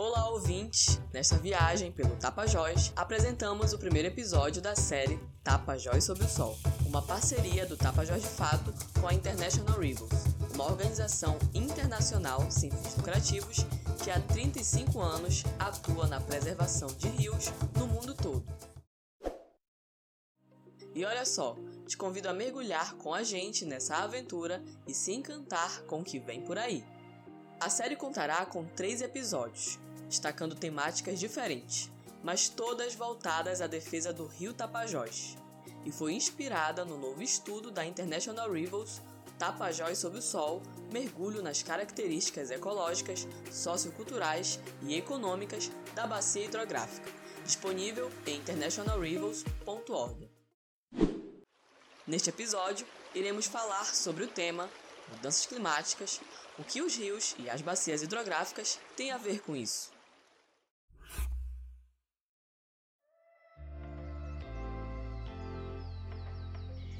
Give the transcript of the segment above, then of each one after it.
Olá, ouvintes! Nesta viagem pelo Tapajós, apresentamos o primeiro episódio da série Tapajós sob o Sol, uma parceria do Tapajós de Fato com a International Rivers, uma organização internacional sem fins lucrativos que há 35 anos atua na preservação de rios no mundo todo. E olha só, te convido a mergulhar com a gente nessa aventura e se encantar com o que vem por aí. A série contará com três episódios, destacando temáticas diferentes, mas todas voltadas à defesa do rio Tapajós, e foi inspirada no novo estudo da International Rivers Tapajós sob o Sol, mergulho nas características ecológicas, socioculturais e econômicas da bacia hidrográfica, disponível em internationalrivers.org. Neste episódio, iremos falar sobre o tema mudanças climáticas, o que os rios e as bacias hidrográficas têm a ver com isso.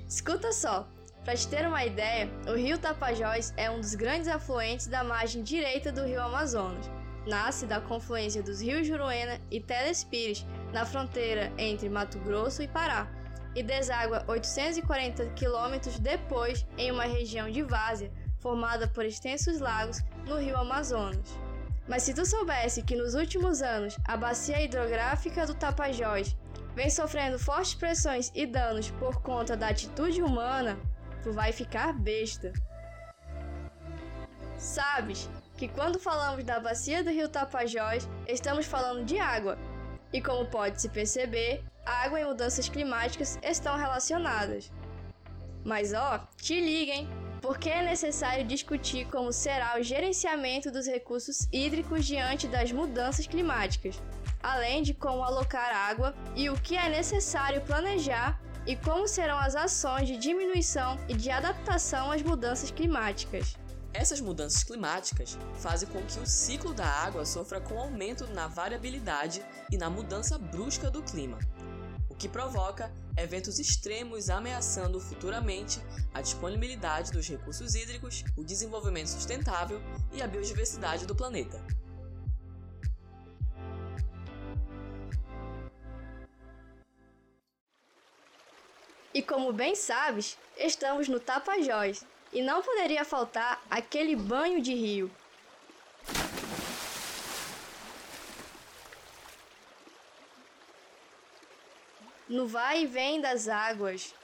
Escuta só, para te ter uma ideia, o rio Tapajós é um dos grandes afluentes da margem direita do rio Amazonas. Nasce da confluência dos rios Juruena e Telespires, na fronteira entre Mato Grosso e Pará, e deságua 840 quilômetros depois em uma região de várzea, formada por extensos lagos no rio Amazonas. Mas se tu soubesse que nos últimos anos a bacia hidrográfica do Tapajós vem sofrendo fortes pressões e danos por conta da atitude humana, tu vai ficar besta. Sabes que quando falamos da bacia do rio Tapajós, estamos falando de água. E como pode se perceber, água e mudanças climáticas estão relacionadas. Mas ó, te liguem, porque é necessário discutir como será o gerenciamento dos recursos hídricos diante das mudanças climáticas, além de como alocar água e o que é necessário planejar e como serão as ações de diminuição e de adaptação às mudanças climáticas. Essas mudanças climáticas fazem com que o ciclo da água sofra com aumento na variabilidade e na mudança brusca do clima que provoca eventos extremos ameaçando futuramente a disponibilidade dos recursos hídricos, o desenvolvimento sustentável e a biodiversidade do planeta. E como bem sabes, estamos no Tapajós e não poderia faltar aquele banho de rio No vai e vem das águas,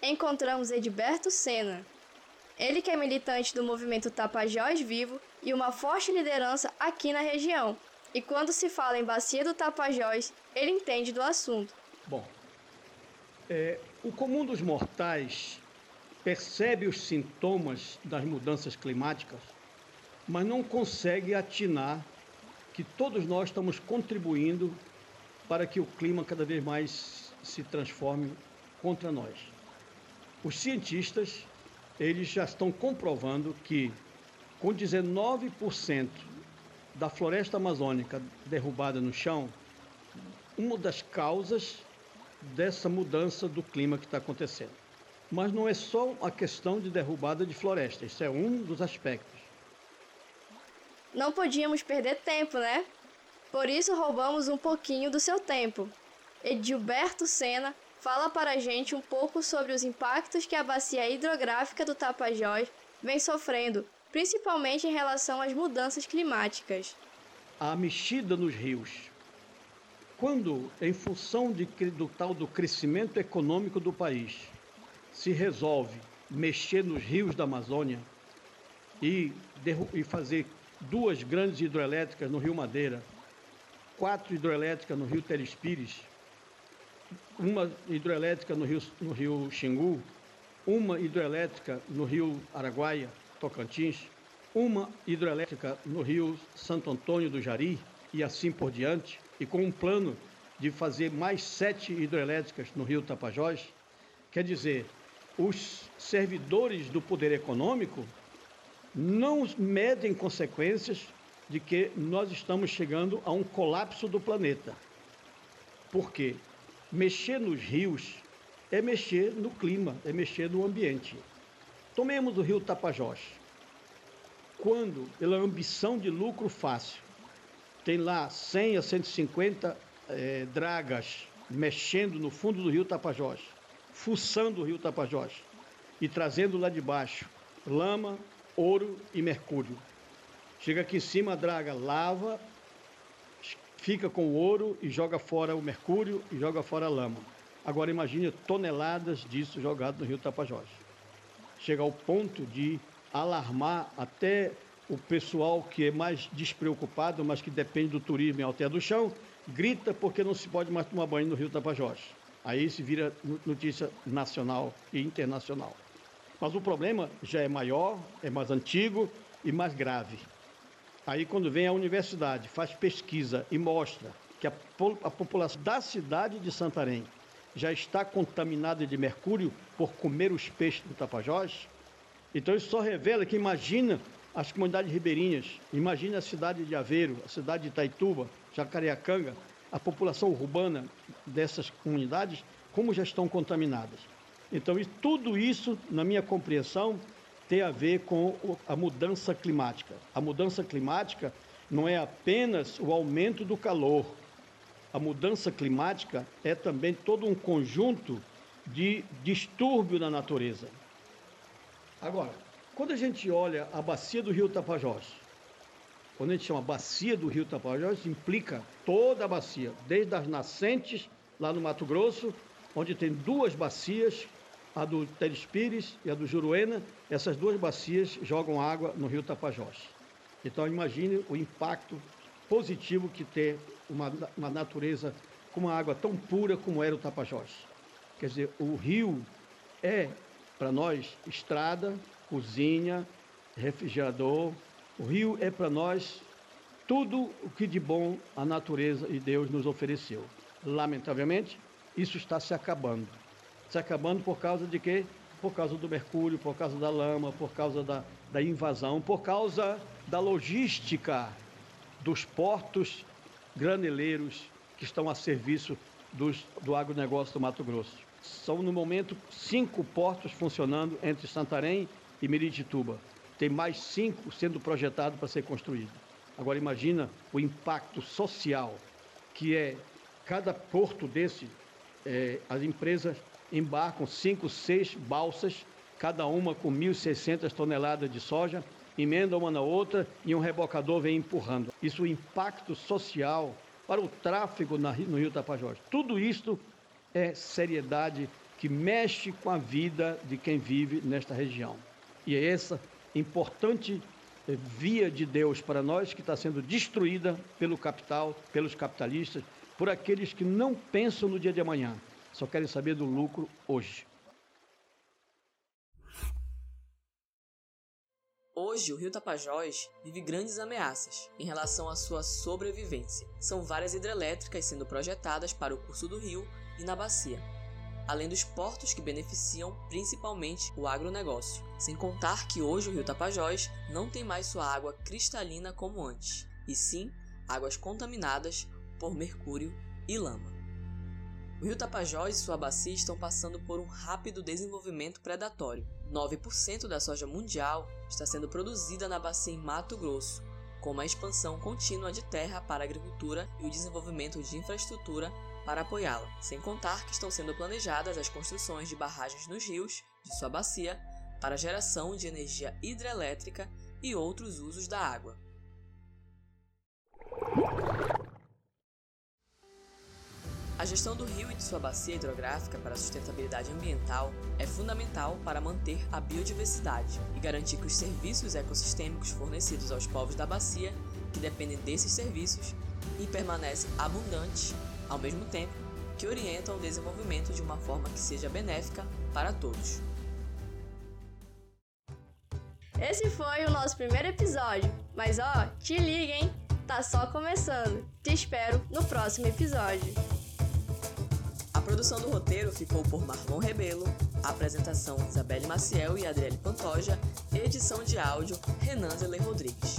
encontramos Edberto Senna. Ele que é militante do movimento Tapajós Vivo e uma forte liderança aqui na região. E quando se fala em bacia do Tapajós, ele entende do assunto. Bom, é, o comum dos mortais percebe os sintomas das mudanças climáticas, mas não consegue atinar que todos nós estamos contribuindo para que o clima cada vez mais se transforme contra nós. Os cientistas, eles já estão comprovando que com 19% da floresta amazônica derrubada no chão, uma das causas dessa mudança do clima que está acontecendo. Mas não é só a questão de derrubada de floresta, isso é um dos aspectos. Não podíamos perder tempo, né? Por isso roubamos um pouquinho do seu tempo. Edilberto Sena fala para a gente um pouco sobre os impactos que a bacia hidrográfica do Tapajós vem sofrendo, principalmente em relação às mudanças climáticas. A mexida nos rios. Quando, em função de, do tal do crescimento econômico do país, se resolve mexer nos rios da Amazônia e, e fazer duas grandes hidroelétricas no Rio Madeira, quatro hidroelétricas no Rio Telespires, uma hidroelétrica no rio, no rio Xingu, uma hidroelétrica no rio Araguaia, Tocantins, uma hidroelétrica no rio Santo Antônio do Jari e assim por diante, e com um plano de fazer mais sete hidroelétricas no rio Tapajós, quer dizer, os servidores do poder econômico não medem consequências de que nós estamos chegando a um colapso do planeta. Por quê? Mexer nos rios é mexer no clima, é mexer no ambiente. Tomemos o rio Tapajós. Quando, pela ambição de lucro fácil, tem lá 100 a 150 é, dragas mexendo no fundo do rio Tapajós, fuçando o rio Tapajós e trazendo lá de baixo lama, ouro e mercúrio. Chega aqui em cima, a draga lava, fica com o ouro e joga fora o mercúrio e joga fora a lama. Agora imagine toneladas disso jogado no rio Tapajós. Chega ao ponto de alarmar até o pessoal que é mais despreocupado, mas que depende do turismo em Alter do Chão, grita porque não se pode mais tomar banho no rio Tapajós. Aí se vira notícia nacional e internacional. Mas o problema já é maior, é mais antigo e mais grave. Aí quando vem a universidade, faz pesquisa e mostra que a, a população da cidade de Santarém já está contaminada de mercúrio por comer os peixes do Tapajós, então isso só revela que imagina as comunidades ribeirinhas, imagina a cidade de Aveiro, a cidade de Itaituba, Jacareacanga, a população urbana dessas comunidades, como já estão contaminadas. Então, tudo isso, na minha compreensão, tem a ver com a mudança climática. A mudança climática não é apenas o aumento do calor. A mudança climática é também todo um conjunto de distúrbio na natureza. Agora, quando a gente olha a bacia do rio Tapajós, quando a gente chama bacia do rio Tapajós, implica toda a bacia, desde as nascentes lá no Mato Grosso, onde tem duas bacias a do Telespires e a do Juruena, essas duas bacias jogam água no rio Tapajós. Então imagine o impacto positivo que ter uma, uma natureza com uma água tão pura como era o Tapajós. Quer dizer, o rio é, para nós, estrada, cozinha, refrigerador. O rio é para nós tudo o que de bom a natureza e Deus nos ofereceu. Lamentavelmente, isso está se acabando se acabando por causa de quê? Por causa do mercúrio, por causa da lama, por causa da, da invasão, por causa da logística dos portos graneleiros que estão a serviço dos, do agronegócio do Mato Grosso. São, no momento, cinco portos funcionando entre Santarém e Miritituba. Tem mais cinco sendo projetados para ser construídos. Agora imagina o impacto social que é cada porto desse, é, as empresas embarcam cinco, seis balsas, cada uma com 1.600 toneladas de soja, emendam uma na outra e um rebocador vem empurrando. Isso o impacto social para o tráfego no Rio Tapajós. Tudo isto é seriedade que mexe com a vida de quem vive nesta região. E é essa importante eh, via de Deus para nós que está sendo destruída pelo capital, pelos capitalistas, por aqueles que não pensam no dia de amanhã, só querem saber do lucro hoje. Hoje, o rio Tapajós vive grandes ameaças em relação à sua sobrevivência. São várias hidrelétricas sendo projetadas para o curso do rio e na bacia, além dos portos que beneficiam principalmente o agronegócio. Sem contar que hoje o rio Tapajós não tem mais sua água cristalina como antes, e sim águas contaminadas por mercúrio e lama. O rio Tapajós e sua bacia estão passando por um rápido desenvolvimento predatório. 9% da soja mundial está sendo produzida na bacia em Mato Grosso, com uma expansão contínua de terra para a agricultura e o desenvolvimento de infraestrutura para apoiá-la, sem contar que estão sendo planejadas as construções de barragens nos rios de sua bacia para geração de energia hidrelétrica e outros usos da água. A gestão do rio e de sua bacia hidrográfica para a sustentabilidade ambiental é fundamental para manter a biodiversidade e garantir que os serviços ecossistêmicos fornecidos aos povos da bacia, que dependem desses serviços, e permanecem abundantes, ao mesmo tempo que orientam o desenvolvimento de uma forma que seja benéfica para todos. Esse foi o nosso primeiro episódio, mas ó, te liga, hein? Tá só começando. Te espero no próximo episódio produção do roteiro ficou por Marlon Rebelo, apresentação Isabelle Maciel e Adriele Pantoja, edição de áudio Renan Zelen Rodrigues.